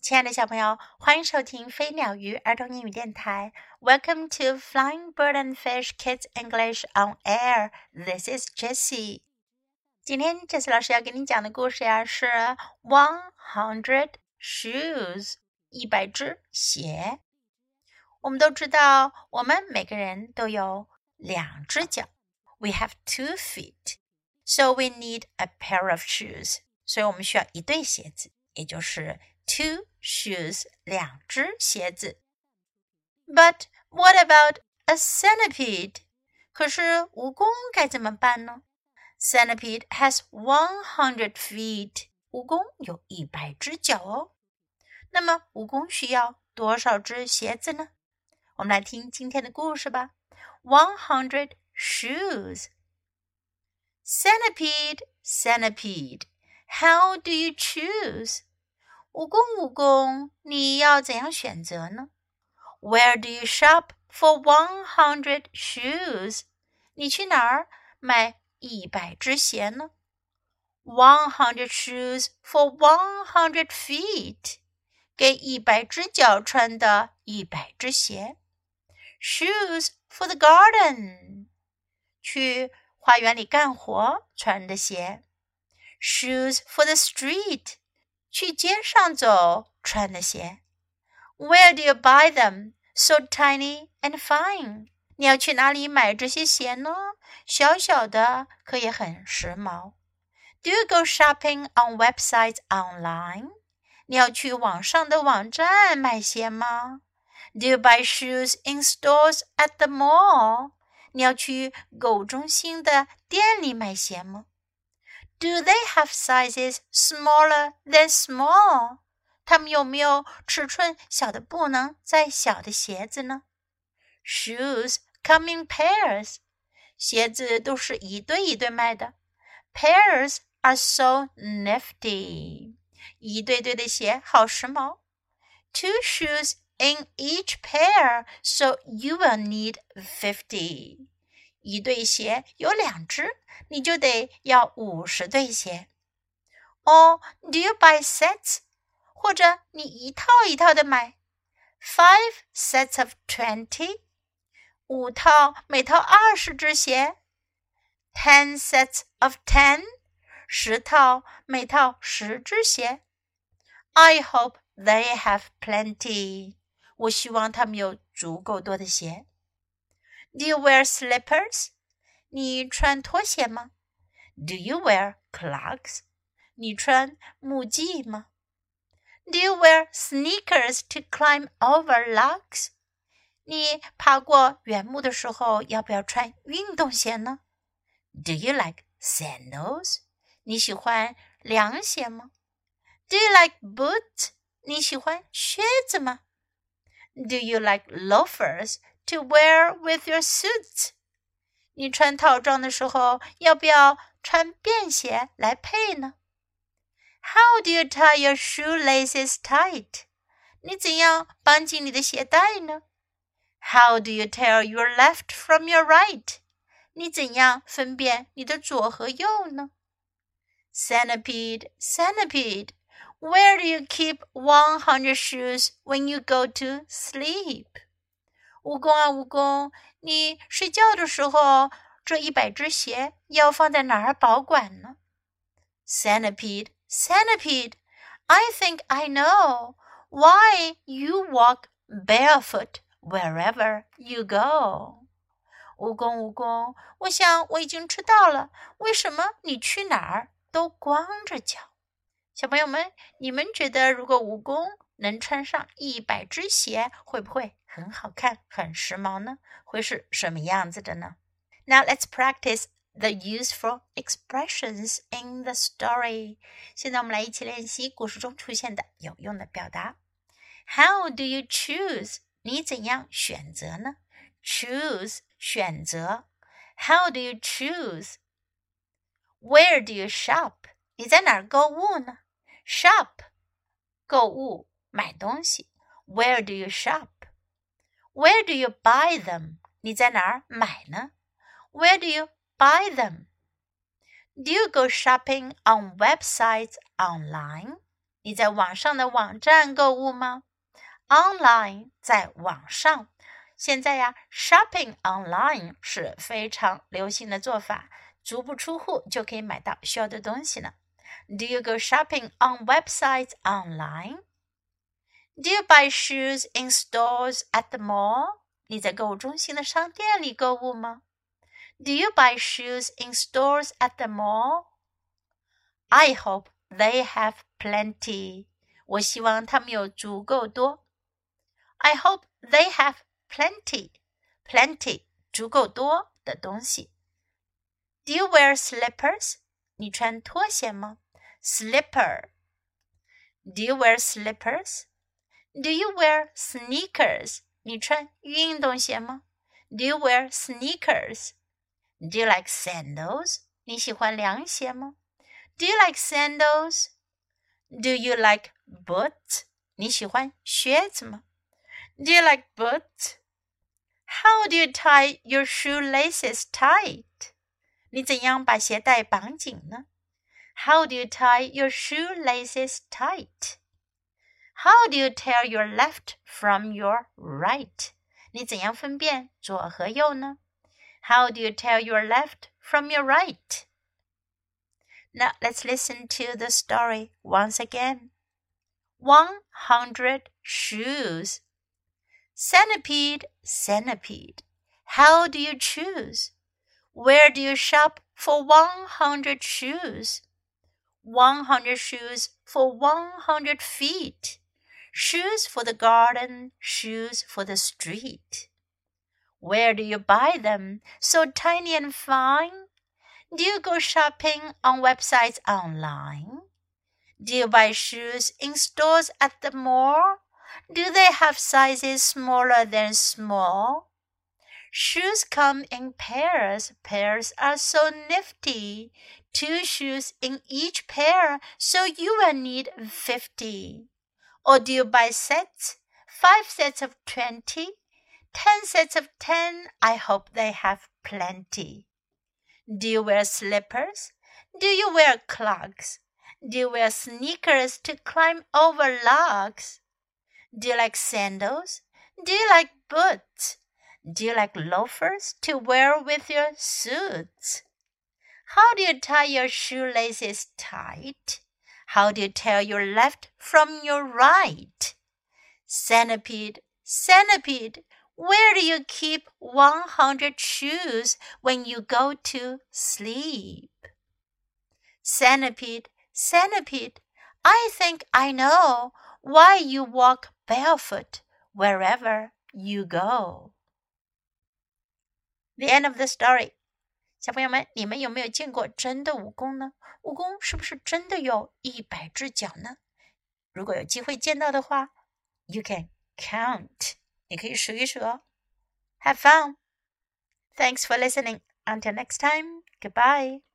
亲爱的小朋友，欢迎收听飞鸟鱼儿童英语电台。Welcome to Flying Bird and Fish Kids English on Air. This is Jessie. 今天 Jessie 老师要给你讲的故事呀是 One Hundred Shoes，一百只鞋。我们都知道，我们每个人都有两只脚。We have two feet, so we need a pair of shoes. 所以我们需要一对鞋子，也就是 two shoes，两只鞋子。But what about a centipede？可是蜈蚣该怎么办呢？Centipede has one hundred feet。蜈蚣有一百只脚哦。那么蜈蚣需要多少只鞋子呢？我们来听今天的故事吧。One hundred shoes. Centipede, centipede. How do you choose? 蜈蚣，蜈蚣，你要怎样选择呢？Where do you shop for one hundred shoes？你去哪儿买一百只鞋呢？One hundred shoes for one hundred feet，给一百只脚穿的一百只鞋。Shoes for the garden，去花园里干活穿的鞋。shoes for the street，去街上走穿的鞋。Where do you buy them? So tiny and fine。你要去哪里买这些鞋呢？小小的，可也很时髦。Do you go shopping on websites online？你要去网上的网站买鞋吗？Do you buy shoes in stores at the mall？你要去购物中心的店里买鞋吗 ？do they have sizes smaller than small？它们有没有尺寸小的不能再小的鞋子呢？Shoes come in pairs。鞋子都是一对一对卖的。Pairs are so nifty。一对对的鞋好时髦。Two shoes in each pair, so you will need fifty. 一对鞋有两只，你就得要五十对鞋。哦，Do you buy sets？或者你一套一套的买？Five sets of twenty，五套，每套二十只鞋。Ten sets of ten，十套，每套十只鞋。I hope they have plenty。我希望他们有足够多的鞋。do you wear slippers? 你穿拖鞋吗？Do you wear clogs? 你穿木屐吗？Do you wear sneakers to climb over logs? 你爬过原木的时候，要不要穿运动鞋呢？Do you like sandals? 你喜欢凉鞋吗？Do you like boots? 你喜欢靴子吗？Do you like loafers? to wear with your suits。你穿套装的时候，要不要穿便鞋来配呢？How do you tie your shoelaces tight？你怎样绑紧你的鞋带呢？How do you tell your left from your right？你怎样分辨你的左和右呢？Centipede, centipede, where do you keep one hundred shoes when you go to sleep? 蜈蚣啊，蜈蚣，你睡觉的时候，这一百只鞋要放在哪儿保管呢？Centipede, centipede, I think I know why you walk barefoot wherever you go. 蜈蚣，蜈蚣，我想我已经知道了，为什么你去哪儿都光着脚。小朋友们，你们觉得如果蜈蚣能穿上一百只鞋，会不会很好看、很时髦呢？会是什么样子的呢？Now let's practice the useful expressions in the story。现在我们来一起练习故事中出现的有用的表达。How do you choose？你怎样选择呢？Choose 选择。How do you choose？Where do you shop？你在哪儿购物呢？Shop 购物。 买东西。Where do you shop? Where do you buy them? 你在哪儿买呢？Where do you buy them? Do you go shopping on websites online? 你在网上的网站购物吗？Online 在网上。现在呀，shopping online 是非常流行的做法，足不出户就可以买到需要的东西呢。Do you go shopping on websites online? Do you buy shoes in stores at the mall? 你在购物中心的商店里购物吗？Do you buy shoes in stores at the mall? I hope they have plenty. 我希望他们有足够多。I hope they have plenty, plenty 足够多的东西。Do you wear slippers? 你穿拖鞋吗？Slipper. Do you wear slippers? Do you wear sneakers? 你穿运动鞋吗？Do you wear sneakers? Do you like sandals? 你喜欢凉鞋吗？Do you like sandals? Do you like boots? 你喜欢靴子吗？Do you like boots? How do you tie your shoelaces tight? 你怎样把鞋带绑紧呢？How do you tie your shoelaces tight? How do you tell your left from your right? 你怎样分辨左和右呢？How do you tell your left from your right? Now let's listen to the story once again. 100 shoes. Centipede, centipede, how do you choose? Where do you shop for 100 shoes? 100 shoes for 100 feet. Shoes for the garden, shoes for the street. Where do you buy them, so tiny and fine? Do you go shopping on websites online? Do you buy shoes in stores at the mall? Do they have sizes smaller than small? Shoes come in pairs. Pairs are so nifty. Two shoes in each pair, so you will need fifty. Or do you buy sets? Five sets of twenty? Ten sets of ten? I hope they have plenty. Do you wear slippers? Do you wear clogs? Do you wear sneakers to climb over logs? Do you like sandals? Do you like boots? Do you like loafers to wear with your suits? How do you tie your shoelaces tight? How do you tell your left from your right? Centipede, centipede, where do you keep 100 shoes when you go to sleep? Centipede, centipede, I think I know why you walk barefoot wherever you go. The end of the story. 小朋友们，你们有没有见过真的蜈蚣呢？蜈蚣是不是真的有一百只脚呢？如果有机会见到的话，you can count，你可以数一数哦。Have fun! Thanks for listening. Until next time, goodbye.